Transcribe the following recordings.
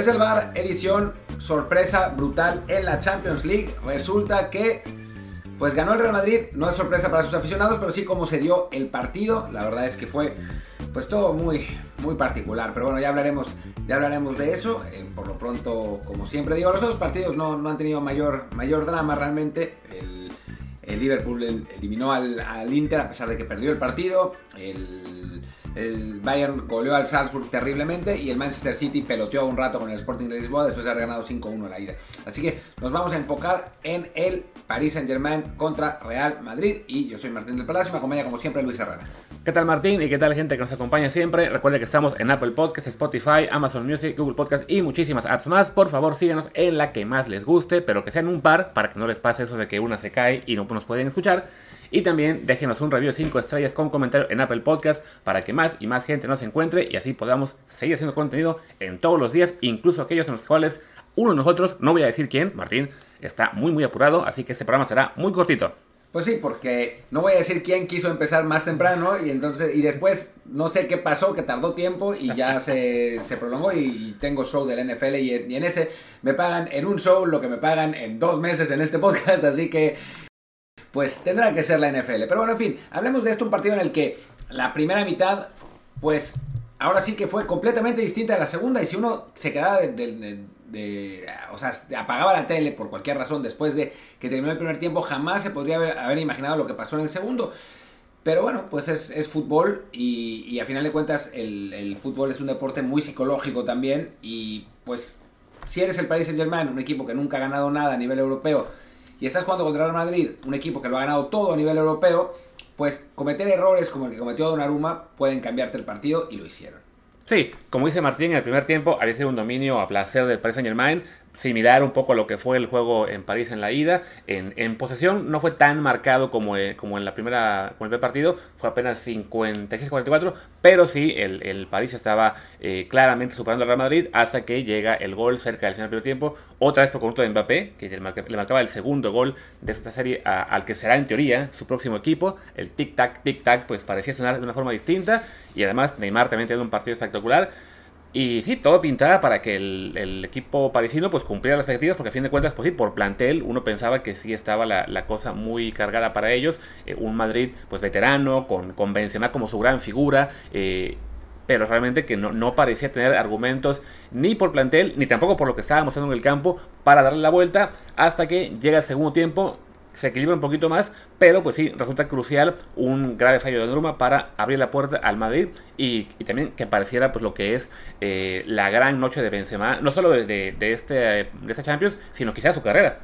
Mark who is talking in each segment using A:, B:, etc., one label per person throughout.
A: Desde el bar, edición sorpresa brutal en la Champions League. Resulta que pues ganó el Real Madrid, no es sorpresa para sus aficionados, pero sí como se dio el partido. La verdad es que fue pues todo muy muy particular, pero bueno, ya hablaremos ya hablaremos de eso. Eh, por lo pronto, como siempre digo, los otros partidos no, no han tenido mayor mayor drama realmente. El, el Liverpool eliminó al, al, Inter a pesar de que perdió el partido. El, el, Bayern goleó al Salzburg terriblemente y el Manchester City peloteó un rato con el Sporting de Lisboa después de haber ganado 5-1 la ida. Así que nos vamos a enfocar en el Paris Saint-Germain contra Real Madrid y yo soy Martín del Palacio y me acompaña como siempre Luis Herrera.
B: ¿Qué tal Martín? ¿Y qué tal gente que nos acompaña siempre? Recuerde que estamos en Apple Podcasts, Spotify, Amazon Music, Google Podcasts y muchísimas apps más. Por favor síganos en la que más les guste, pero que sean un par para que no les pase eso de que una se cae y no nos pueden escuchar. Y también déjenos un review de 5 estrellas con comentario en Apple Podcast para que más y más gente nos encuentre y así podamos seguir haciendo contenido en todos los días, incluso aquellos en los cuales uno de nosotros, no voy a decir quién, Martín, está muy muy apurado, así que este programa será muy cortito.
A: Pues sí, porque no voy a decir quién quiso empezar más temprano y entonces y después no sé qué pasó, que tardó tiempo y ya se, se prolongó y, tengo show del NFL y, y en ese me pagan en un show lo que me pagan en dos meses en este podcast, así que pues tendrá que ser la NFL. Pero bueno, en fin, hablemos de esto, un partido en el que la primera mitad, pues ahora sí que fue completamente distinta a la segunda y si uno se quedaba de, o sea, apagaba la tele por cualquier razón después de que terminó el primer tiempo, jamás se podría haber, imaginado lo que pasó en el segundo. Pero bueno, pues es, fútbol y, a final de cuentas el, el, fútbol es un deporte muy psicológico también y pues si eres el Paris Saint Germain, un equipo que nunca ha ganado nada a nivel europeo, y estás jugando contra el Madrid, un equipo que lo ha ganado todo a nivel europeo, pues cometer errores como el que cometió Donnarumma pueden cambiarte el partido y lo hicieron.
B: Sí, como dice Martín, en el primer tiempo había sido un dominio a placer del Paris Saint Germain, similar un poco a lo que fue el juego en París en la ida. En, posesión no fue tan marcado como, eh, como en la primera como el primer partido, fue apenas 56-44, pero sí el, el París estaba eh, claramente superando al Real Madrid hasta que llega el gol cerca del final del primer tiempo, otra vez por conducto de Mbappé, que le, marcaba el segundo gol de esta serie al que será en teoría su próximo equipo. El tic-tac, tic-tac, pues parecía sonar de una forma distinta y además Neymar también tiene un partido espectacular. Y sí, todo pintaba para que el, equipo parisino pues cumpliera las expectativas, porque a fin de cuentas, pues sí, por plantel uno pensaba que sí estaba la, cosa muy cargada para ellos. Eh, un Madrid pues veterano, con, con Benzema como su gran figura, eh, pero realmente que no, no, parecía tener argumentos ni por plantel, ni tampoco por lo que estaba mostrando en el campo para darle la vuelta, hasta que llega el segundo tiempo, se equilibra un poquito más, pero pues sí, resulta crucial un grave fallo de Donnarumma para abrir la puerta al Madrid y, también que pareciera pues lo que es eh, la gran noche de Benzema, no solo de, de, este, de esta Champions, sino quizás su carrera.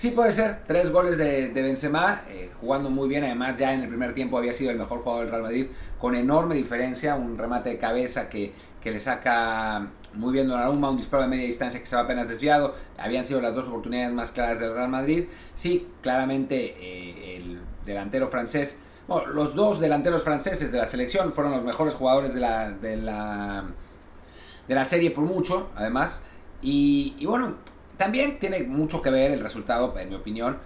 A: Sí, puede ser. Tres goles de, de Benzema, eh, jugando muy bien. Además, ya en el primer tiempo había sido el mejor jugador del Real Madrid, con enorme diferencia. Un remate de cabeza que, que le saca muy bien Donnarumma, un disparo de media distancia que se va apenas desviado. Habían sido las dos oportunidades más claras del Real Madrid. Sí, claramente eh, el delantero francés, bueno, los dos delanteros franceses de la selección fueron los mejores jugadores de la, de la, de la serie por mucho, además. Y, bueno, también tiene mucho que ver el resultado, en mi opinión,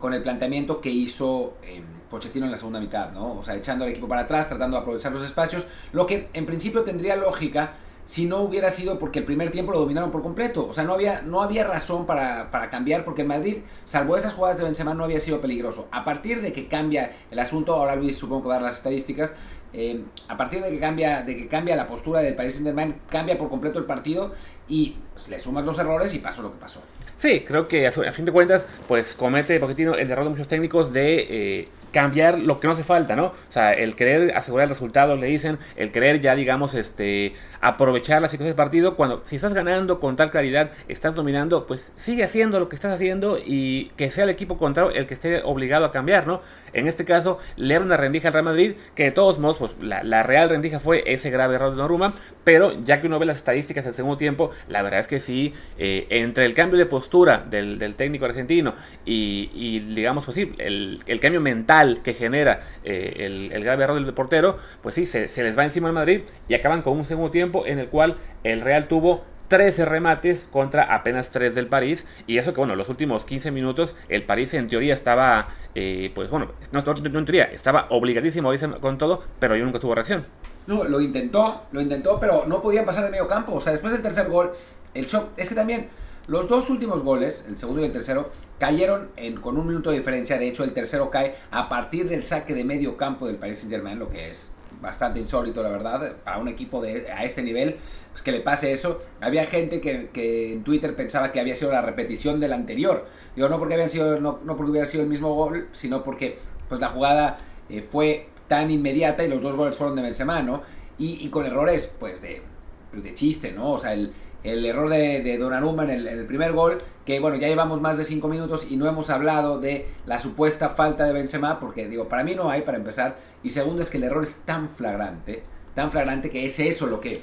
A: con el planteamiento que hizo eh, Pochettino en la segunda mitad, ¿no? O sea, echando al equipo para atrás, tratando de aprovechar los espacios, lo que en principio tendría lógica si no hubiera sido porque el primer tiempo lo dominaron por completo. O sea, no había, no había razón para, cambiar porque en Madrid, salvo esas jugadas de Benzema, no había sido peligroso. A partir de que cambia el asunto, ahora Luis supongo que va a dar las estadísticas, eh, a partir de que, cambia, de que cambia la postura del Paris Saint-Germain, cambia por completo el partido y le sumas los errores y pasó lo que pasó.
B: Sí, creo que a, fin de cuentas, pues comete Pochettino el error de muchos técnicos de... Eh, cambiar lo que no hace falta, ¿no? O sea, el querer asegurar el resultado, le dicen, el querer ya, digamos, este, aprovechar la situación del partido, cuando si estás ganando con tal claridad, estás dominando, pues sigue haciendo lo que estás haciendo y que sea el equipo contrario el que esté obligado a cambiar, ¿no? En este caso, le una rendija al Real Madrid, que de todos modos, pues la, real rendija fue ese grave error de Noruma, pero ya que uno ve las estadísticas del segundo tiempo, la verdad es que sí, eh, entre el cambio de postura del, técnico argentino y, digamos, pues sí, el, cambio mental que genera eh, el, grave error del portero, pues sí, se, se les va encima al Madrid y acaban con un segundo tiempo en el cual el Real tuvo 13 remates contra apenas 3 del París. Y eso que, bueno, los últimos 15 minutos el París en teoría estaba, eh, pues bueno, no, en teoría, estaba obligadísimo con todo, pero yo nunca tuvo reacción.
A: No, lo intentó, lo intentó, pero no podían pasar de medio campo. O sea, después del tercer gol, el shock es que también los dos últimos goles, el segundo y el tercero, cayeron en, con un minuto de diferencia. De hecho, el tercero cae a partir del saque de medio campo del Paris Saint Germain, lo que es bastante insólito, la verdad, para un equipo de, a este nivel, pues que le pase eso. Había gente que, en Twitter pensaba que había sido la repetición del anterior. Digo, no porque, habían sido, no, no porque hubiera sido el mismo gol, sino porque pues, la jugada eh, fue tan inmediata y los dos goles fueron de Benzema, ¿no? Y, y con errores, pues, de, pues, de chiste, ¿no? O sea, el el error de, de Donnarumma en el, primer gol, que bueno, ya llevamos más de 5 minutos y no hemos hablado de la supuesta falta de Benzema, porque digo, para mí no hay para empezar, y segundo es que el error es tan flagrante, tan flagrante que es eso lo que,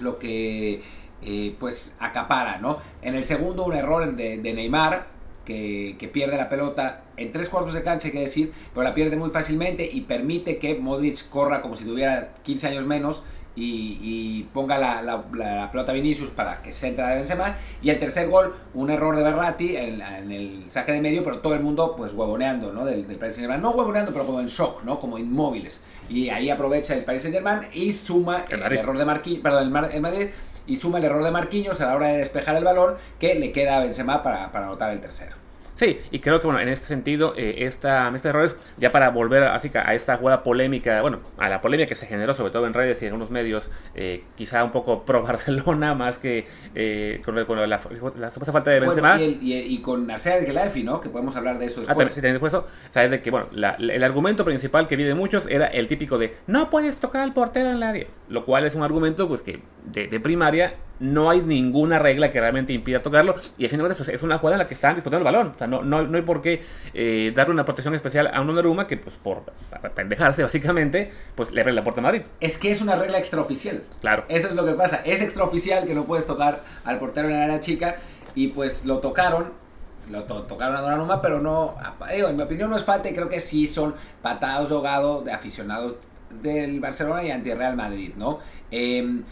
A: lo que eh, pues acapara, ¿no? En el segundo un error de, de Neymar, que, que, pierde la pelota en tres cuartos de cancha, hay que decir, pero la pierde muy fácilmente y permite que Modric corra como si tuviera 15 años menos y, ponga la, la, pelota Vinicius para que se entre a Benzema. Y el tercer gol, un error de Berratti en, el saque de medio, pero todo el mundo pues huevoneando, ¿no? Del, del Paris Saint Germain. No huevoneando, pero como en shock, ¿no? Como inmóviles. Y ahí aprovecha el Paris Saint Germain y suma el, error de Marquinhos, perdón, el, Madrid, y suma el error de Marquinhos a la hora de despejar el balón que le queda a Benzema para, para anotar el tercero.
B: Sí, y creo que bueno, en este sentido, eh, esta, este errores, ya para volver así a esta jugada polémica, bueno, a la polémica que se generó sobre todo en redes y en algunos medios, eh, quizá un poco pro Barcelona, más que eh, con, la, la, supuesta falta de Benzema.
A: Bueno, y, y, con Arcea Gelafi, ¿no? Que podemos hablar de eso después. Ah,
B: también, después eso, sabes de que, bueno, la, el argumento principal que vi de muchos era el típico de no puedes tocar al portero en el área, lo cual es un argumento pues que de, de primaria no hay ninguna regla que realmente impida tocarlo. Y al fin de cuentas, pues, es una jugada en la que están disputando el balón. O sea, no, no, no hay por qué eh, darle una protección especial a un Donnarumma que, pues, por pendejarse básicamente, pues le abre la puerta a Madrid.
A: Es que es una regla extraoficial.
B: Claro.
A: Eso es lo que pasa. Es extraoficial que no puedes tocar al portero en la área chica. Y pues lo tocaron. Lo tocaron a Donnarumma, pero no. en mi opinión, no es falta. Y creo que sí son patados de ahogado de aficionados del Barcelona y anti-Real Madrid, ¿no? Eh,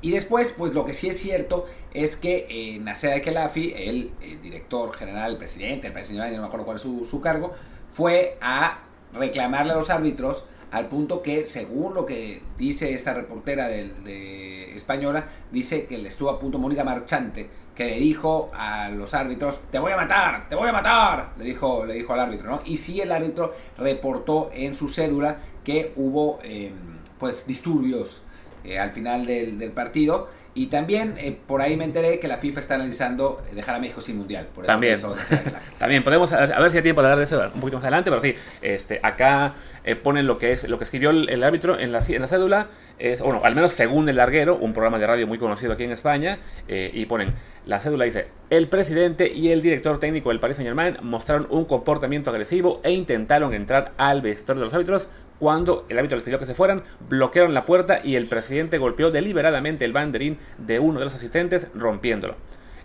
A: y después, pues lo que sí es cierto es que eh, Nasser Kelafi, el, el, director general, el presidente, el presidente, no me acuerdo cuál es su, su, cargo, fue a reclamarle a los árbitros al punto que, según lo que dice esta reportera de, española, dice que le estuvo a punto Mónica Marchante, que le dijo a los árbitros, te voy a matar, te voy a matar, le dijo, le dijo al árbitro, ¿no? Y sí el árbitro reportó en su cédula que hubo, eh, pues, disturbios eh, al final del, del, partido. Y también eh, por ahí me enteré que la FIFA está analizando dejar a México sin mundial. Por
B: eso también, también podemos, a ver si hay tiempo de hablar de eso un poquito más adelante, pero sí, este, acá eh, ponen lo que es lo que escribió el, el árbitro en la, en la cédula, es, bueno, al menos según el larguero, un programa de radio muy conocido aquí en España, eh, y ponen, la cédula dice, el presidente y el director técnico del Paris Saint Germain mostraron un comportamiento agresivo e intentaron entrar al vestuario de los árbitros cuando el árbitro les pidió que se fueran, bloquearon la puerta y el presidente golpeó deliberadamente el banderín de uno de los asistentes, rompiéndolo.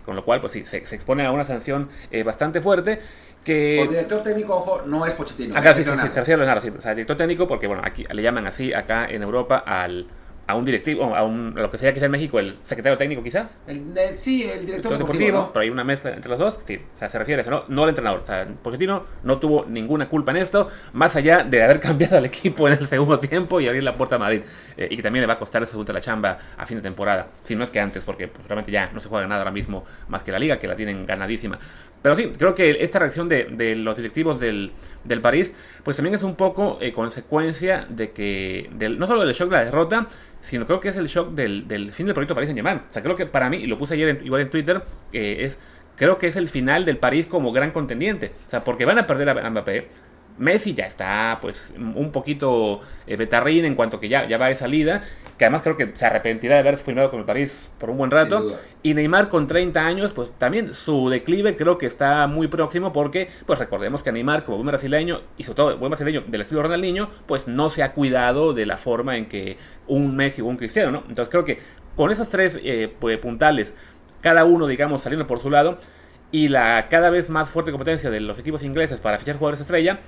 B: Con lo cual, pues sí, se, se expone a una sanción eh, bastante fuerte. Que...
A: El director técnico, ojo, no es Pochettino.
B: Acá sí, sí, sí, se refiere a Leonardo, sí. O sea, director técnico, porque bueno, aquí le llaman así acá en Europa al a un directivo, a, un, a lo que sería quizá en México, el secretario técnico quizá.
A: El, el, sí, el director deportivo, deportivo ¿no?
B: pero hay una mezcla entre los dos. Sí, o sea, se refiere a eso, ¿no? no al entrenador. O sea, Pochettino no tuvo ninguna culpa en esto, más allá de haber cambiado al equipo en el segundo tiempo y abrir la puerta a Madrid. Eh, y que también le va a costar esa segunda la chamba a fin de temporada. Si no es que antes, porque pues, realmente ya no se juega nada ahora mismo más que la liga, que la tienen ganadísima. Pero sí, creo que esta reacción de, de los directivos del, del, París, pues también es un poco eh, consecuencia de que, del, no solo del shock de la derrota, sino creo que es el shock del, del fin del proyecto París en Germain. O sea, creo que para mí, y lo puse ayer en, igual en Twitter, que es, creo que es el final del París como gran contendiente. O sea, porque van a perder a Mbappé. Messi ya está, pues, un poquito eh, betarrín en cuanto que ya, ya va de salida. Que además creo que se arrepentirá de haber firmado con el París por un buen rato. Y Neymar con 30 años, pues también su declive creo que está muy próximo porque, pues recordemos que Neymar como buen brasileño, y sobre todo buen brasileño del estilo Ronaldinho, pues no se ha cuidado de la forma en que un Messi o un Cristiano, ¿no? Entonces creo que con esos tres eh, pues, puntales, cada uno, digamos, saliendo por su lado, y la cada vez más fuerte competencia de los equipos ingleses para fichar jugadores estrella,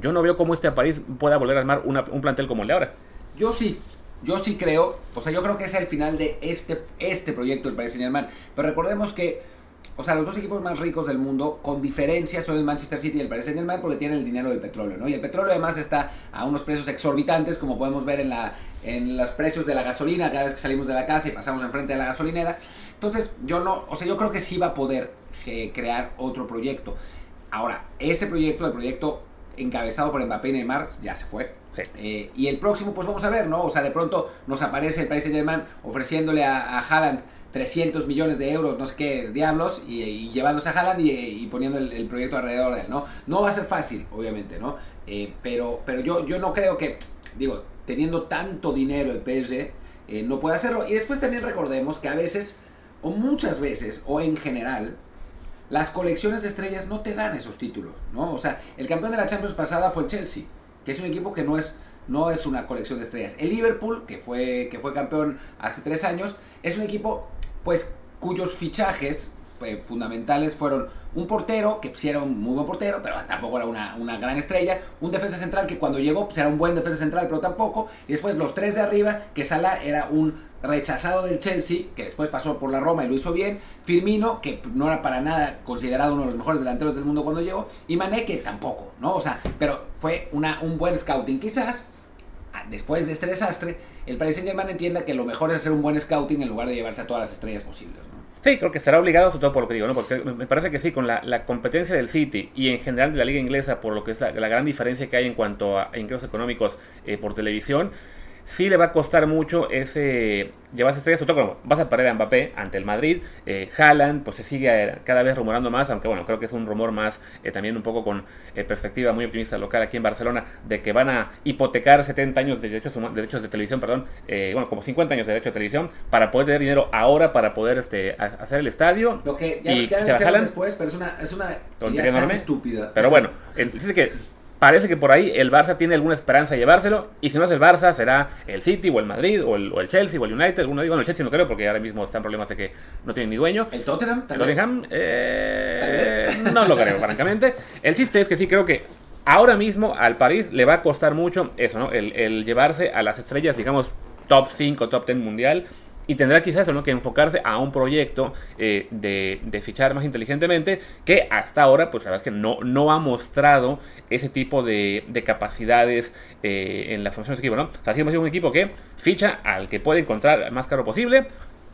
B: yo no veo cómo este París pueda volver a armar una, un plantel como el de ahora.
A: Yo sí, yo sí creo, o sea, yo creo que es el final de este, este proyecto del Paris Saint Germain. Pero recordemos que, o sea, los dos equipos más ricos del mundo, con diferencia, son el Manchester City y el Paris Saint Germain porque tienen el dinero del petróleo, ¿no? Y el petróleo además está a unos precios exorbitantes, como podemos ver en, la, en los precios de la gasolina cada vez que salimos de la casa y pasamos enfrente de la gasolinera. Entonces, yo no, o sea, yo creo que sí va a poder eh, crear otro proyecto. Ahora, este proyecto, el proyecto encabezado por Mbappé y Neymar, ya se fue.
B: Sí.
A: Eh, y el próximo, pues vamos a ver, ¿no? O sea, de pronto nos aparece el Paris Saint Germain ofreciéndole a, a Haaland 300 millones de euros, no sé qué diablos, y, y llevándose a Haaland y, y poniendo el, el, proyecto alrededor de él, ¿no? No va a ser fácil, obviamente, ¿no? Eh, pero pero yo, yo no creo que, digo, teniendo tanto dinero el PSG, eh, no puede hacerlo. Y después también recordemos que a veces, o muchas veces, o en general, las colecciones de estrellas no te dan esos títulos, ¿no? O sea, el campeón de la Champions pasada fue el Chelsea, que es un equipo que no es, no es una colección de estrellas. El Liverpool, que fue, que fue campeón hace tres años, es un equipo, pues, cuyos fichajes eh, fundamentales fueron un portero, que pues, era un muy buen portero, pero tampoco era una, gran estrella, un defensa central que cuando llegó pues, era un buen defensa central, pero tampoco, y después los tres de arriba, que Salah era un rechazado del Chelsea, que después pasó por la Roma y lo hizo bien, Firmino, que no era para nada considerado uno de los mejores delanteros del mundo cuando llegó, y Mané, que tampoco, ¿no? O sea, pero fue un buen scouting. Quizás, después de este desastre, el Paris Saint-Germain entienda que lo mejor es hacer un buen scouting en lugar de llevarse a todas las estrellas posibles.
B: Sí, creo que estará obligado, sobre todo por lo que digo, ¿no? Porque me parece que sí, con la, competencia del City y en general de la liga inglesa, por lo que es la, la gran diferencia que hay en cuanto a ingresos económicos eh, por televisión, sí le va a costar mucho ese llevarse estrellas, sobre todo vas a perder a Mbappé ante el Madrid. Eh, Haaland, pues se sigue cada vez rumorando más, aunque bueno, creo que es un rumor más eh, también un poco con eh, perspectiva muy optimista local aquí en Barcelona, de que van a hipotecar 70 años de derechos, de, derechos de televisión, perdón, eh, bueno, como 50 años de derechos de televisión, para poder tener dinero ahora para poder este, hacer el estadio.
A: Lo que ya, y ya después, pero es una, es una
B: idea enorme,
A: estúpida.
B: Pero bueno, dice que parece que por ahí el Barça tiene alguna esperanza de llevárselo. Y si no es el Barça, será el City o el Madrid o el, o el Chelsea o el United. Uno, bueno, el Chelsea no creo porque ahora mismo están problemas de que no tienen ni dueño.
A: ¿El Tottenham?
B: ¿El Tottenham? Eh, no lo creo, francamente. El chiste es que sí creo que ahora mismo al París le va a costar mucho eso, ¿no? El, el llevarse a las estrellas, digamos, top 5, top 10 mundial y tendrá quizás ¿no? que enfocarse a un proyecto eh, de, fichar más inteligentemente que hasta ahora pues la verdad es que no, no ha mostrado ese tipo de, de capacidades eh, en la formación de equipo ¿no? o sea, ha sido un equipo que ficha al que puede encontrar más caro posible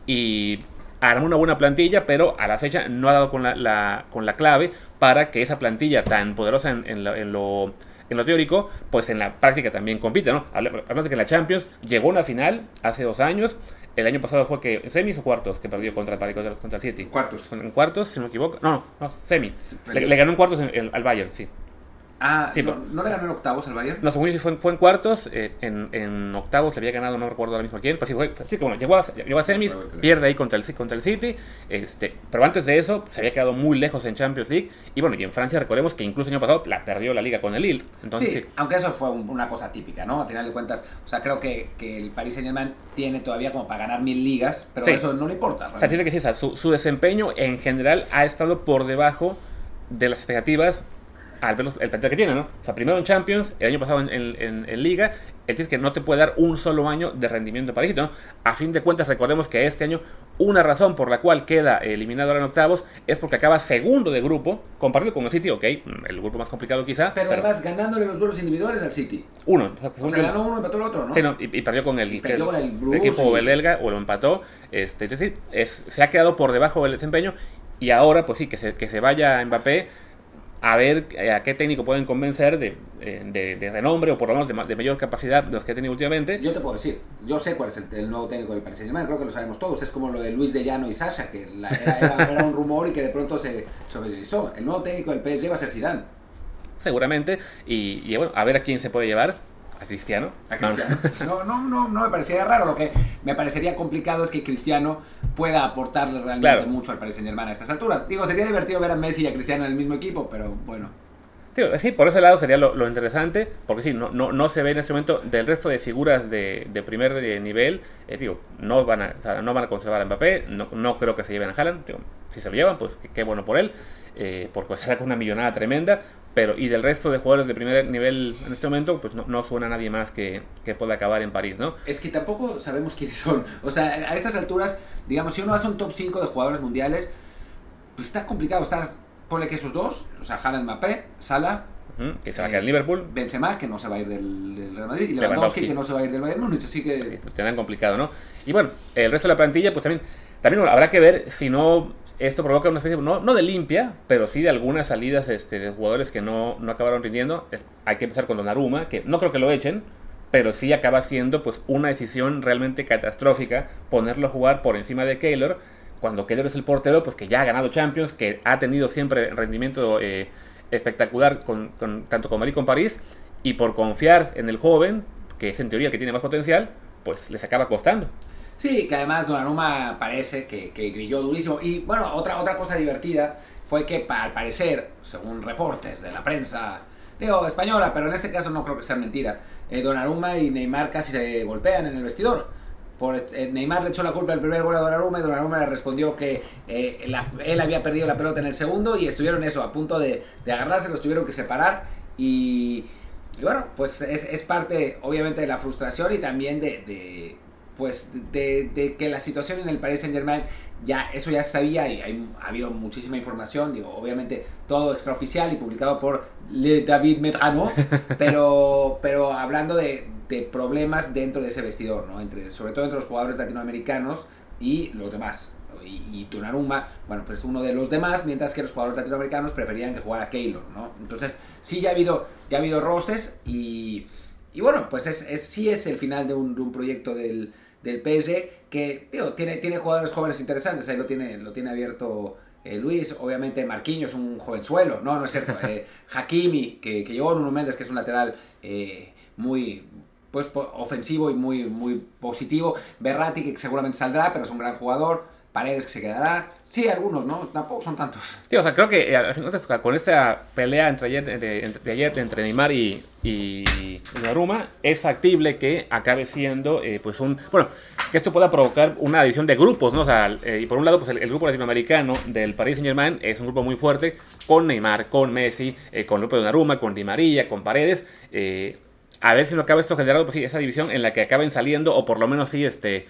B: y arma una buena plantilla pero a la fecha no ha dado con la, con la clave para que esa plantilla tan poderosa en, en, lo, en lo en lo teórico, pues en la práctica también compite, ¿no? Además de que en la Champions llegó a una final hace dos años, el año pasado fue que semis o cuartos que perdió contra el, contra, contra el City.
A: Cuartos.
B: En cuartos, si no me equivoco. No, no, no semis. Le, le, ganó en cuartos en, en, al Bayern, sí.
A: Ah, sí, no, pero, ¿no, le ganó en octavos al Bayern?
B: No, según yo fue, fue en cuartos, eh, en, en, octavos le había ganado, no recuerdo ahora mismo a quién, pues sí, fue, sí que bueno, llegó a, llegó a semis, pierde ahí contra el, contra el City, este, pero antes de eso se había quedado muy lejos en Champions League, y bueno, y en Francia recordemos que incluso el año pasado la perdió la liga con el Lille. Entonces,
A: sí, sí. aunque eso fue un, una cosa típica, ¿no? A final de cuentas, o sea, creo que, que el Paris Saint-Germain tiene todavía como para ganar mil ligas, pero sí. eso no le importa.
B: Realmente. O sea, tiene que sí, o sea, su, su desempeño en general ha estado por debajo de las expectativas al ver el plantel que tiene, ¿no? O sea, primero en Champions, el año pasado en, en, en Liga, el es que no te puede dar un solo año de rendimiento parejito, ¿no? A fin de cuentas, recordemos que este año, una razón por la cual queda eliminado ahora en octavos es porque acaba segundo de grupo, compartido con el City, ok, el grupo más complicado quizá.
A: Pero, pero además ganándole los duelos individuales al City.
B: Uno.
A: O sea, ganó uno, empató el otro, ¿no?
B: Sí, no, y, y perdió con el,
A: y perdió
B: el,
A: con el, Bruce
B: el equipo
A: y...
B: belga, o lo empató. Este, es decir, es, se ha quedado por debajo del desempeño, y ahora, pues sí, que se, que se vaya Mbappé a ver a qué técnico pueden convencer de, de, de renombre o por lo menos de, de, mayor capacidad de los que ha tenido últimamente.
A: Yo te puedo decir, yo sé cuál es el, el nuevo técnico del Paris Saint-Germain, creo que lo sabemos todos, es como lo de Luis de Llano y Sasha, que la, era, era, era, un rumor y que de pronto se, oficializó. El nuevo técnico del PSG va a ser Zidane.
B: Seguramente, y, y bueno, a ver a quién se puede llevar. ¿A Cristiano?
A: A Cristiano. No, no, no, no me parecería raro. Lo que me parecería complicado es que Cristiano pueda aportarle realmente claro. mucho al Paris Saint Germain a estas alturas. Digo, sería divertido ver a Messi y a Cristiano en el mismo equipo, pero bueno.
B: Sí, por ese lado sería lo, lo, interesante, porque sí, no, no, no se ve en este momento del resto de figuras de, de primer eh, nivel, eh, digo, no van, a, o sea, no van a conservar a Mbappé, no, no creo que se lleven a Haaland, digo, si se lo llevan, pues qué bueno por él, eh, porque será con una millonada tremenda, pero y del resto de jugadores de primer nivel en este momento, pues no, no suena a nadie más que, que, pueda acabar en París, ¿no?
A: Es que tampoco sabemos quiénes son. O sea, a estas alturas, digamos, si uno hace un top 5 de jugadores mundiales, pues está complicado. Estás, ponle que esos dos, o sea, Haaland, Mbappé, Salah,
B: uh -huh, que se va a quedar en Liverpool.
A: Benzema, que no se va a ir del, del Real Madrid, y Lewandowski, que no se va a ir del Bayern Múnich, así que...
B: Sí, tendrán complicado, ¿no? Y bueno, el resto de la plantilla, pues también También habrá que ver si no esto provoca una especie, no, no de limpia, pero sí de algunas salidas este, de jugadores que no, no acabaron rindiendo. Hay que empezar con Donnarumma, que no creo que lo echen, pero sí acaba siendo pues una decisión realmente catastrófica ponerlo a jugar por encima de Keylor, cuando Keylor es el portero pues que ya ha ganado Champions, que ha tenido siempre rendimiento eh, espectacular con, tanto con Madrid como con París, y por confiar en el joven, que es en teoría el que tiene más potencial, pues les acaba costando.
A: Sí, que además Donnarumma parece que, que grilló durísimo. Y bueno, otra, otra cosa divertida fue que al parecer, según reportes de la prensa, digo, española, pero en este caso no creo que sea mentira, eh, Donnarumma y Neymar casi se golpean en el vestidor. Por, eh, Neymar le echó la culpa del primer gol a Donnarumma y Donnarumma le respondió que eh, él había perdido la pelota en el segundo y estuvieron eso, a punto de, de agarrarse, los tuvieron que separar y, bueno, pues es, es, parte obviamente de la frustración y también de pues de, que la situación en el Paris Saint Germain ya eso ya se sabía y ha habido muchísima información digo obviamente todo extraoficial y publicado por Le David Medrano pero pero hablando de, problemas dentro de ese vestidor no entre sobre todo entre los jugadores latinoamericanos y los demás y, y bueno, pues uno de los demás, mientras que los jugadores latinoamericanos preferían que jugara Keylor, ¿no? Entonces, sí ya ha habido, ya ha habido roces y, y bueno, pues es, es, sí es el final de un, de un proyecto del, del PSG, que tiene, tiene jugadores jóvenes interesantes, ahí lo tiene, lo tiene abierto eh, Luis, obviamente Marquinhos un jovenzuelo, no, no es cierto, eh, Hakimi, que, que llegó Nuno Méndez, que es un lateral eh, muy pues ofensivo y muy, muy positivo, Berratti, que seguramente saldrá, pero es un gran jugador, Paredes que se quedará. Sí, algunos, ¿no? Tampoco son tantos.
B: Sí, o sea, creo que final con esta pelea entre ayer, entre, ayer, entre Neymar y, y, Naruma, es factible que acabe siendo, eh, pues, un. Bueno, que esto pueda provocar una división de grupos, ¿no? O sea, eh, y por un lado, pues, el, grupo latinoamericano del Paris Saint-Germain es un grupo muy fuerte con Neymar, con Messi, eh, con el de Naruma, con Di María, con Paredes. A ver si no acaba esto generando, pues, sí, esa división en la que acaben saliendo, o por lo menos, sí, este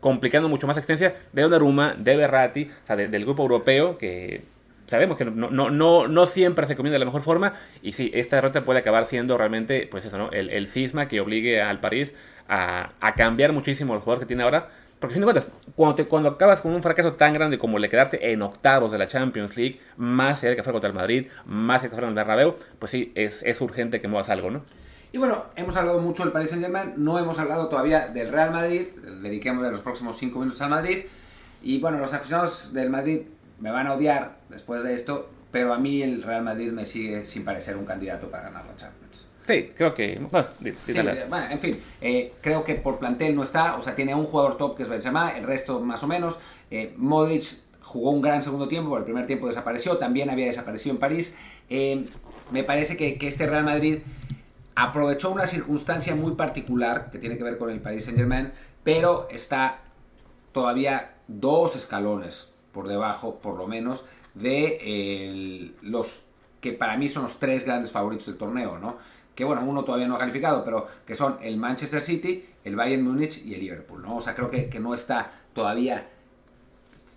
B: complicando mucho más la existencia de Donnarumma, de Berratti, o sea, del grupo europeo, que sabemos que no, no, no, no siempre se comienza de la mejor forma, y sí, esta derrota puede acabar siendo realmente, pues eso, ¿no? El, el cisma que obligue al París a, a cambiar muchísimo el jugador que tiene ahora, porque fin de cuentas, cuando, te, cuando acabas con un fracaso tan grande como el quedarte en octavos de la Champions League, más allá de que fuera contra el Madrid, más allá de que fuera en el Bernabéu, pues sí, es, es urgente que muevas algo, ¿no?
A: Y bueno, hemos hablado mucho del Paris Saint Germain, no hemos hablado todavía del Real Madrid, dediquemos los próximos 5 minutos al Madrid. Y bueno, los aficionados del Madrid me van a odiar después de esto, pero a mí el Real Madrid me sigue sin parecer un candidato para ganar la Champions.
B: Sí, creo que. Bueno,
A: en fin, eh, creo que por plantel no está, o sea, tiene un jugador top que es Benzema, el resto más o menos. Eh, Modric jugó un gran segundo tiempo, el primer tiempo desapareció, también había desaparecido en París. Eh, me parece que, que este Real Madrid aprovechó una circunstancia muy particular que tiene que ver con el Paris Saint Germain, pero está todavía dos escalones por debajo, por lo menos, de los que para mí son los tres grandes favoritos del torneo, ¿no? Que bueno, uno todavía no ha calificado, pero que son el Manchester City, el Bayern Múnich y el Liverpool. O sea, creo que, que no está todavía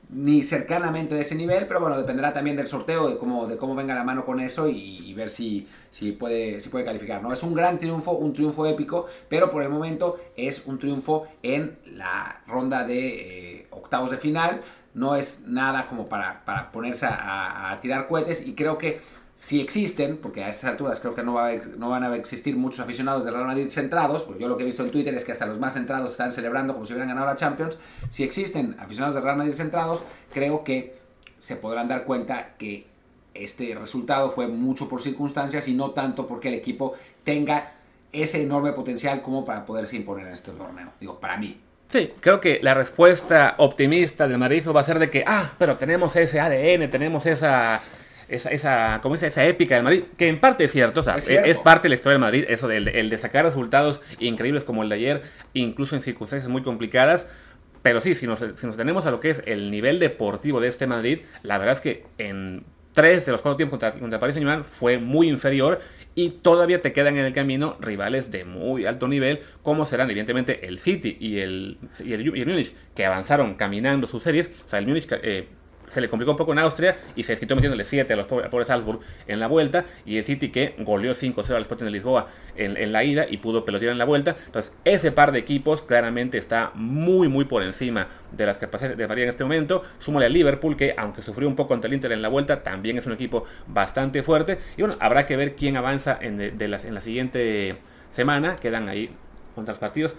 A: ni cercanamente de ese nivel, pero bueno, dependerá también del sorteo, de cómo, de cómo venga la mano con eso y, ver si, si, puede, si puede calificar. ¿no? Es un gran triunfo, un triunfo épico, pero por el momento es un triunfo en la ronda de eh, octavos de final. No es nada como para, para ponerse a tirar cohetes y creo que si existen, porque a estas alturas creo que no, va a no van a existir muchos aficionados del Real Madrid centrados, porque yo lo que he visto en Twitter es que hasta los más centrados están celebrando como si hubieran ganado la Champions, si existen aficionados del Real Madrid centrados, creo que se podrán dar cuenta que este resultado fue mucho por circunstancias y no tanto porque el equipo tenga ese enorme potencial como para poderse imponer en este torneo. Digo, para mí.
B: Sí, creo que la respuesta optimista del Madrid va a ser de que, ah, pero tenemos ese ADN, tenemos esa esa, esa, como esa épica del Madrid, que en parte es cierto, o sea, es, parte de la historia del Madrid, eso del el de sacar resultados increíbles como el de ayer, incluso en circunstancias muy complicadas. Pero sí, si nos, si nos tenemos a lo que es el nivel deportivo de este Madrid, la verdad es que en tres de los cuatro tiempos contra, contra Paris Saint-Germain fue muy inferior y todavía te quedan en el camino rivales de muy alto nivel, como serán evidentemente el City y el, y el, que avanzaron caminando sus series. O sea, el Munich eh, se le complicó un poco en Austria y se desquitó metiéndole 7 a los pobres, Salzburg en la vuelta. Y el City que goleó 5-0 al Sporting de Lisboa en, la ida y pudo pelotear en la vuelta. Entonces, ese par de equipos claramente está muy, muy por encima de las capacidades de María en este momento. Súmale al Liverpool que, aunque sufrió un poco ante el Inter en la vuelta, también es un equipo bastante fuerte. Y bueno, habrá que ver quién avanza en, de, las, en la siguiente semana. Quedan ahí contra los partidos.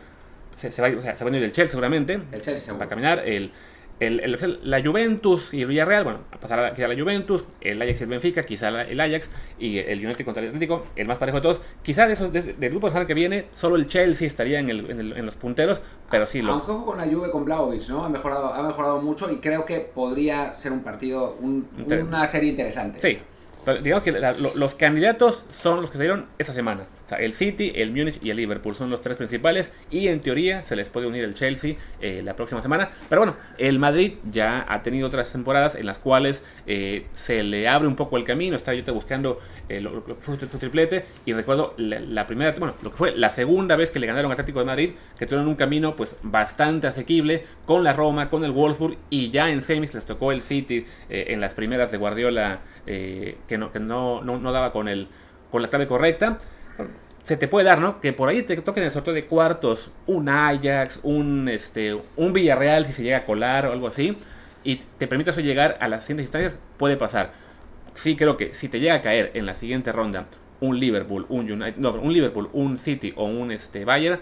B: Se, va, o sea, se va a ir el Chelsea seguramente.
A: El Chelsea
B: va a caminar. El, el, la Juventus y el Villarreal, bueno, pasará quizá la Juventus, el Ajax y el Benfica, quizá el Ajax y el United contra el Atlético, el más parejo de todos. Quizá de esos, del grupo que viene, solo el Chelsea estaría en, en, los punteros, pero sí
A: lo. Aunque ojo con la Juve con Blaovic, ¿no? Ha mejorado, ha mejorado mucho y creo que podría ser un partido, una serie interesante.
B: Sí. digamos que los candidatos son los que se dieron esa semana. O sea, el City, el Múnich y el Liverpool son los tres principales y en teoría se les puede unir el Chelsea eh, la próxima semana. Pero bueno, el Madrid ya ha tenido otras temporadas en las cuales eh, se le abre un poco el camino. Está yo buscando eh, lo, triplete y recuerdo la, primera, bueno, lo que fue la segunda vez que le ganaron al Atlético de Madrid, que tuvieron un camino pues bastante asequible con la Roma, con el Wolfsburg y ya en semis les tocó el City en las primeras de Guardiola que, no, que no, no daba con, el, con la clave correcta se te puede dar, ¿no? Que por ahí te toquen el sorteo de cuartos un Ajax, un, este, un Villarreal si se llega a colar o algo así, y te permite eso llegar a las siguientes instancias, puede pasar. Sí creo que si te llega a caer en la siguiente ronda un Liverpool, un United, no, un Liverpool, un City o un este, Bayern,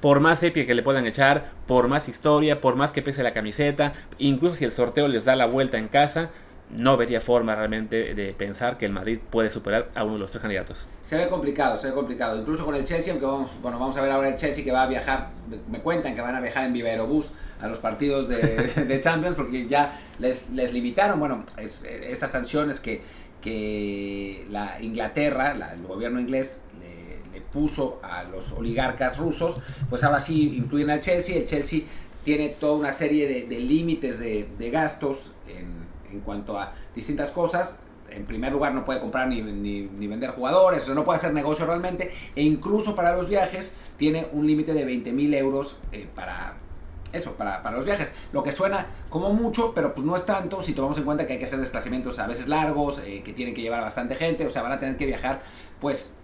B: por más sepia que le puedan echar, por más historia, por más que pese la camiseta, incluso si el sorteo les da la vuelta en casa, no vería forma realmente de pensar que el Madrid puede superar a uno de los tres candidatos.
A: Se ve complicado, se ve complicado. Incluso con el Chelsea, aunque vamos, bueno, vamos a ver ahora el Chelsea que va a viajar, me cuentan que van a viajar en Viva Aerobús a los partidos de, Champions porque ya les, les limitaron, bueno, es, estas sanciones que, que la Inglaterra, el gobierno inglés le, puso a los oligarcas rusos, pues ahora sí influyen al Chelsea. El Chelsea tiene toda una serie de, de límites de, de gastos en en cuanto a distintas cosas. En primer lugar, no puede comprar ni, ni, vender jugadores, no puede hacer negocio realmente. E incluso para los viajes, tiene un límite de 20 mil euros eh, para, eso, para, para, los viajes. Lo que suena como mucho, pero pues no es tanto si tomamos en cuenta que hay que hacer desplazamientos a veces largos, eh, que tienen que llevar a bastante gente, o sea, van a tener que viajar, pues,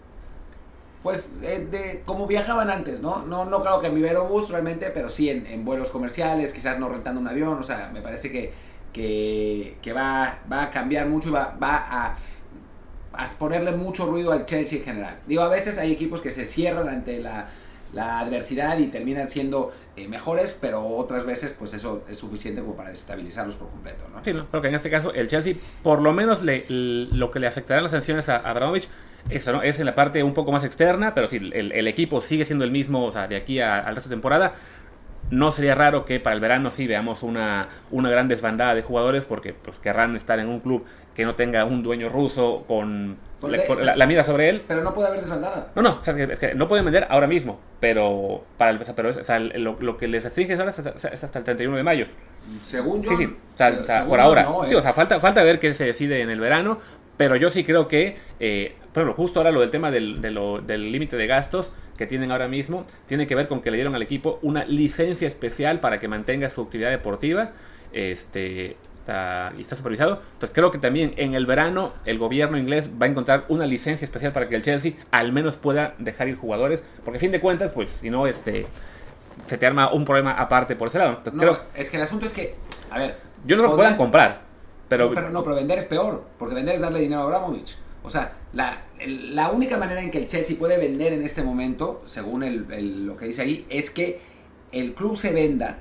A: pues eh, de como viajaban antes, ¿no? No, no creo que en Bus realmente, pero sí en, vuelos comerciales, quizás no rentando un avión, o sea, me parece que que, va, va, a cambiar mucho y va, va a, ponerle mucho ruido al Chelsea en general. Digo, a veces hay equipos que se cierran ante la, adversidad y terminan siendo eh, mejores, pero otras veces pues eso es suficiente como para desestabilizarlos por completo. ¿no?
B: Sí, pero que en este caso el Chelsea por lo menos le, lo que le afectarán las sanciones a Abramovich es en la parte un poco más externa, pero sí, el, el equipo sigue siendo el mismo o sea, de aquí al resto de temporada. No sería raro que para el verano sí veamos una, una gran desbandada de jugadores porque pues, querrán estar en un club que no tenga un dueño ruso con la, la, mira sobre él.
A: Pero no puede haber desbandada.
B: No, no, es que no pueden vender ahora mismo, pero para el, pero, o sea, lo, que les restringe ahora es, hasta el 31 de mayo.
A: Según yo.
B: Sí, sí, por ahora. ¿eh? o sea, falta, falta ver qué se decide en el verano, pero yo sí creo que, eh, bueno, justo ahora lo del tema del límite de gastos, que tienen ahora mismo tiene que ver con que le dieron al equipo una licencia especial para que mantenga su actividad deportiva. Este, y está supervisado. Entonces creo que también en el verano el gobierno inglés va a encontrar una licencia especial para que el Chelsea al menos pueda dejar ir jugadores, porque a fin de cuentas, pues si no, este, se te arma un problema aparte por ese lado.
A: no, es que el asunto es que, a ver,
B: yo no lo puedan comprar, pero...
A: Pero no, pero vender es peor, porque vender es darle dinero a Abramovich. O sea, la, la, única manera en que el Chelsea puede vender en este momento, según el, lo que dice ahí, es que el club se venda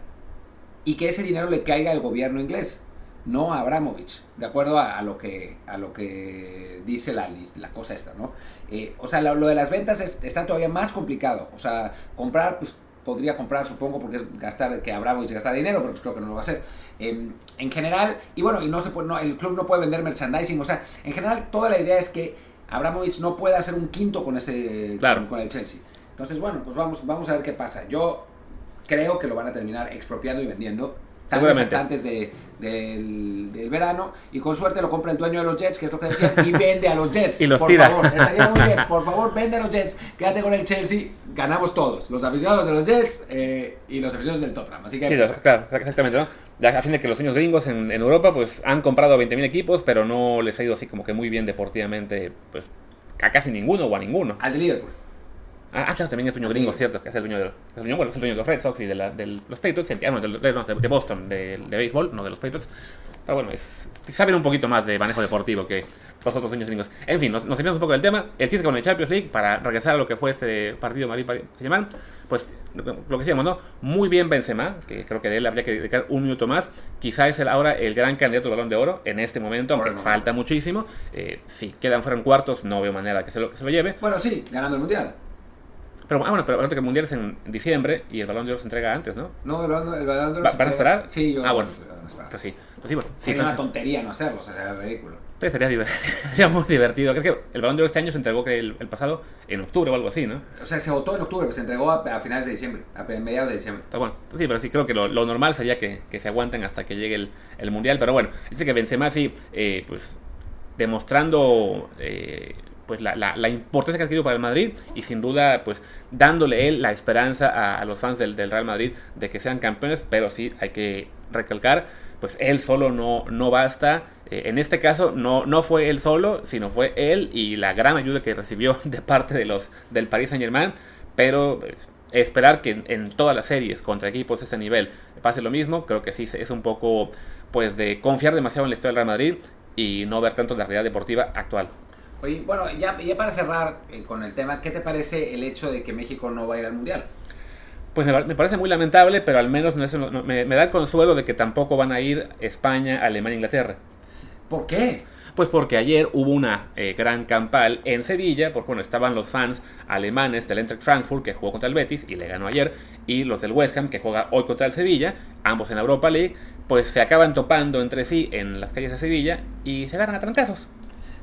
A: y que ese dinero le caiga al gobierno inglés, no a Abramovich, de acuerdo a, lo, que, a lo que dice la, la cosa esta, ¿no? Eh, o sea, lo, de las ventas está todavía más complicado. O sea, comprar, pues podría comprar, supongo, porque es gastar, que Abramovich gastar dinero, pero pues creo que no lo va a hacer. Em, en general, y bueno, y no se puede, no, el club no puede vender merchandising, o sea, en general toda la idea es que Abramovich no puede hacer un quinto con ese con, el Chelsea. Entonces, bueno, pues vamos, vamos a ver qué pasa. Yo creo que lo van a terminar expropiando y vendiendo tal vez hasta antes de, del, del, verano y con suerte lo compra el dueño de los Jets, que es lo que decía, y vende a los Jets.
B: y los
A: por
B: tira.
A: Favor, estaría muy bien. Por favor, vende a los Jets, quédate con el Chelsea, ganamos todos, los aficionados de los Jets eh, y los aficionados del Tottenham. Así que,
B: sí, claro, exactamente, ¿no? A fin de que los niños gringos en, en Europa pues han comprado 20.000 equipos, pero no les ha ido así como que muy bien deportivamente, pues a casi ninguno o a ninguno.
A: Al de Liverpool.
B: Ah, ah, claro, también es dueño gringo, cierto, que es el dueño de, es el dueño, bueno, es el dueño de los Red Sox y de, la, de los Patriots, ah, no, de, de, de Boston, de, de, béisbol, no de los Patriots. Pero bueno, es, saben un poquito más de manejo deportivo que los otros dueños gringos. En fin, nos, nos un poco del tema. El chiste con el Champions League, para regresar a lo que fue este partido Madrid-Germán, pues lo que decíamos, ¿no? Muy bien Benzema, que creo que de él habría que dedicar un minuto más. Quizá es el, ahora el gran candidato al Balón de Oro en este momento, aunque bueno, falta muchísimo. Eh, si quedan fuera en cuartos, no veo manera que se lo, que se lo lleve.
A: Bueno, sí, ganando el Mundial.
B: Pero, ah, bueno, pero que el Mundial es en diciembre y el Balón de Oro se entrega antes, ¿no?
A: No, el Balón, el balón de Oro
B: ¿Va, ¿Van a esperar?
A: Sí, yo
B: Ah, bueno.
A: Esperar.
B: Pues sí. Pues sí, bueno.
A: Sí, es una tontería no hacerlo, o sea, sería ridículo.
B: Entonces sería, divertido, sería muy divertido. Creo que el Balón de Oro este año se entregó que el, el, pasado en octubre o algo así, ¿no?
A: O sea, se votó en octubre, pero se entregó a, a finales de diciembre, a mediados de diciembre.
B: Está bueno. Sí, pero sí, creo que lo, lo normal sería que, que, se aguanten hasta que llegue el, el Mundial. Pero bueno, dice que Benzema sí, eh, pues demostrando... Eh, pues la, la, la, importancia que ha adquirido para el Madrid y sin duda pues dándole él la esperanza a, los fans del, del, Real Madrid de que sean campeones, pero sí hay que recalcar, pues él solo no, no basta. Eh, en este caso no, no fue él solo, sino fue él y la gran ayuda que recibió de parte de los del Paris Saint Germain, pero pues, esperar que en, en, todas las series contra equipos de ese nivel pase lo mismo, creo que sí es un poco pues de confiar demasiado en la historia del Real Madrid y no ver tanto la realidad deportiva actual.
A: Oye, bueno, ya, ya para cerrar eh, con el tema, ¿qué te parece el hecho de que México no va a ir al Mundial?
B: Pues me, me parece muy lamentable, pero al menos no, no, no, me, me, da el consuelo de que tampoco van a ir España, Alemania Inglaterra.
A: ¿Por qué?
B: Pues porque ayer hubo una eh, gran campal en Sevilla, porque bueno, estaban los fans alemanes del Eintracht Frankfurt que jugó contra el Betis y le ganó ayer, y los del West Ham que juega hoy contra el Sevilla, ambos en la Europa League, pues se acaban topando entre sí en las calles de Sevilla y se agarran a trancazos.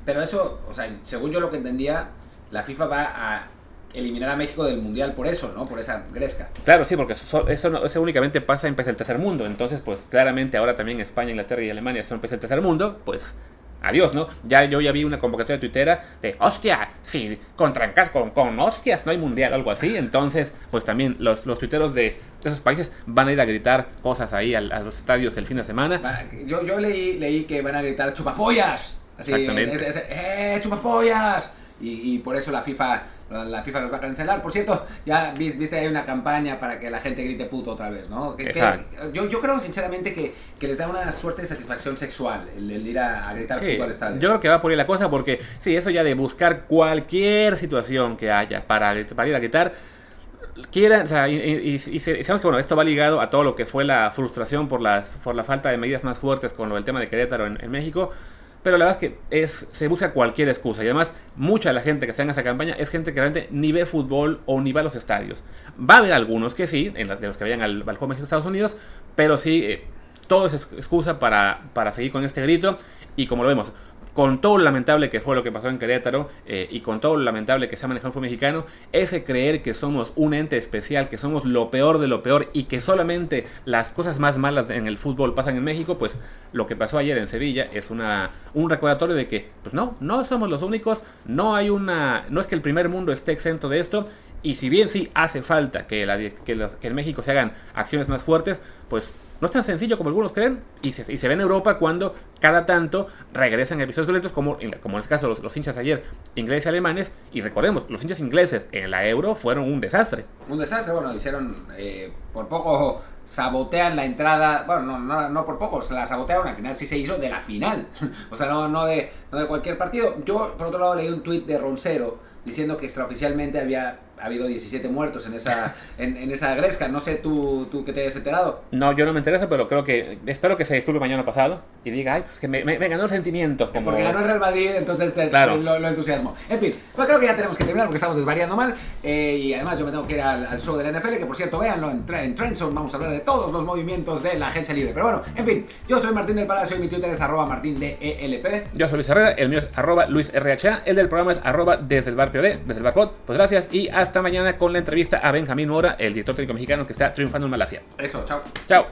A: Pero eso, o sea, según yo lo que entendía, la FIFA va a eliminar a México del Mundial por eso, ¿no? Por esa gresca.
B: Claro, sí, porque eso, eso, no, eso únicamente pasa en países del tercer mundo. Entonces, pues claramente ahora también España, Inglaterra y Alemania son países del tercer mundo, pues adiós, ¿no? Ya yo ya vi una convocatoria tuitera de, hostia, sí, con trancas, con, con hostias no hay mundial, algo así. Entonces, pues también los, los tuiteros de, de, esos países van a ir a gritar cosas ahí a, a los estadios el fin de semana.
A: Yo, yo leí, leí que van a gritar chupapollas. Así, Exactamente. Es, es, es, ¡Eh, chupapollas! Y, y, por eso la FIFA, la FIFA los va a cancelar. Por cierto, ya viste, hay una campaña para que la gente grite puto otra vez, ¿no? Que, que, yo, yo creo sinceramente que, que, les da una suerte de satisfacción sexual el, el ir a, a gritar
B: sí,
A: puto al estadio.
B: Yo creo que va por ahí la cosa porque, sí, eso ya de buscar cualquier situación que haya para, para ir a gritar quieran, o sea, y, y, y, sabemos que bueno, esto va ligado a todo lo que fue la frustración por, las, por la falta de medidas más fuertes con lo del tema de Querétaro en, en México. Pero la verdad es que se busca cualquier excusa. Y además, mucha de la gente que está en esa campaña es gente que realmente ni ve fútbol o ni va a los estadios. Va a haber algunos que sí, de los que vayan al, al México Estados Unidos, pero sí, eh, todo es excusa para seguir con este grito. Y como lo vemos, con todo lo lamentable que fue lo que pasó en Querétaro eh, y con todo lo lamentable que se ha manejado el fútbol mexicano, ese creer que somos un ente especial, que somos lo peor de lo peor y que solamente las cosas más malas en el fútbol pasan en México, pues lo que pasó ayer en Sevilla es una, un recordatorio de que, pues no, no somos los únicos, no hay una, no es que el primer mundo esté exento de esto. Y si bien sí hace falta que, la, que, en México se hagan acciones más fuertes, pues no es tan sencillo como algunos creen y se, y se ve en Europa cuando cada tanto regresan episodios violentos como, como en este caso los, los, hinchas ayer ingleses y alemanes y recordemos, los hinchas ingleses en la Euro fueron un desastre.
A: Un desastre, bueno, hicieron eh, por poco sabotean la entrada, bueno, no, no, no, por poco, se la sabotearon, al final sí se hizo de la final, o sea, no, no, de, no de cualquier partido. Yo, por otro lado, leí un tuit de Roncero diciendo que extraoficialmente había ha habido 17 muertos en esa, en, en, esa gresca. No sé tú, tú que te hayas enterado.
B: No, yo no me interesa, pero creo que. Espero que se disculpe mañana pasado y diga, ay, pues que me, me, me ganó el sentimiento. Como...
A: Porque ganó el Real Madrid, entonces te,
B: claro.
A: lo, lo, entusiasmo. En fin, pues creo que ya tenemos que terminar porque estamos desvariando mal. Eh, y además, yo me tengo que ir al, al, show de la NFL, que por cierto, véanlo en, en Trendzone. Vamos a hablar de todos los movimientos de la agencia libre. Pero bueno, en fin, yo soy Martín del Palacio y mi Twitter es arroba martín de ELP.
B: Yo soy Luis Herrera, el mío es arroba Luis RHA. El del programa es arroba desde el bar POD, desde el bar pod. Pues gracias y hasta mañana con la entrevista a Benjamín Mora, el director técnico mexicano que está triunfando en Malasia.
A: Eso, chao.
B: Chao.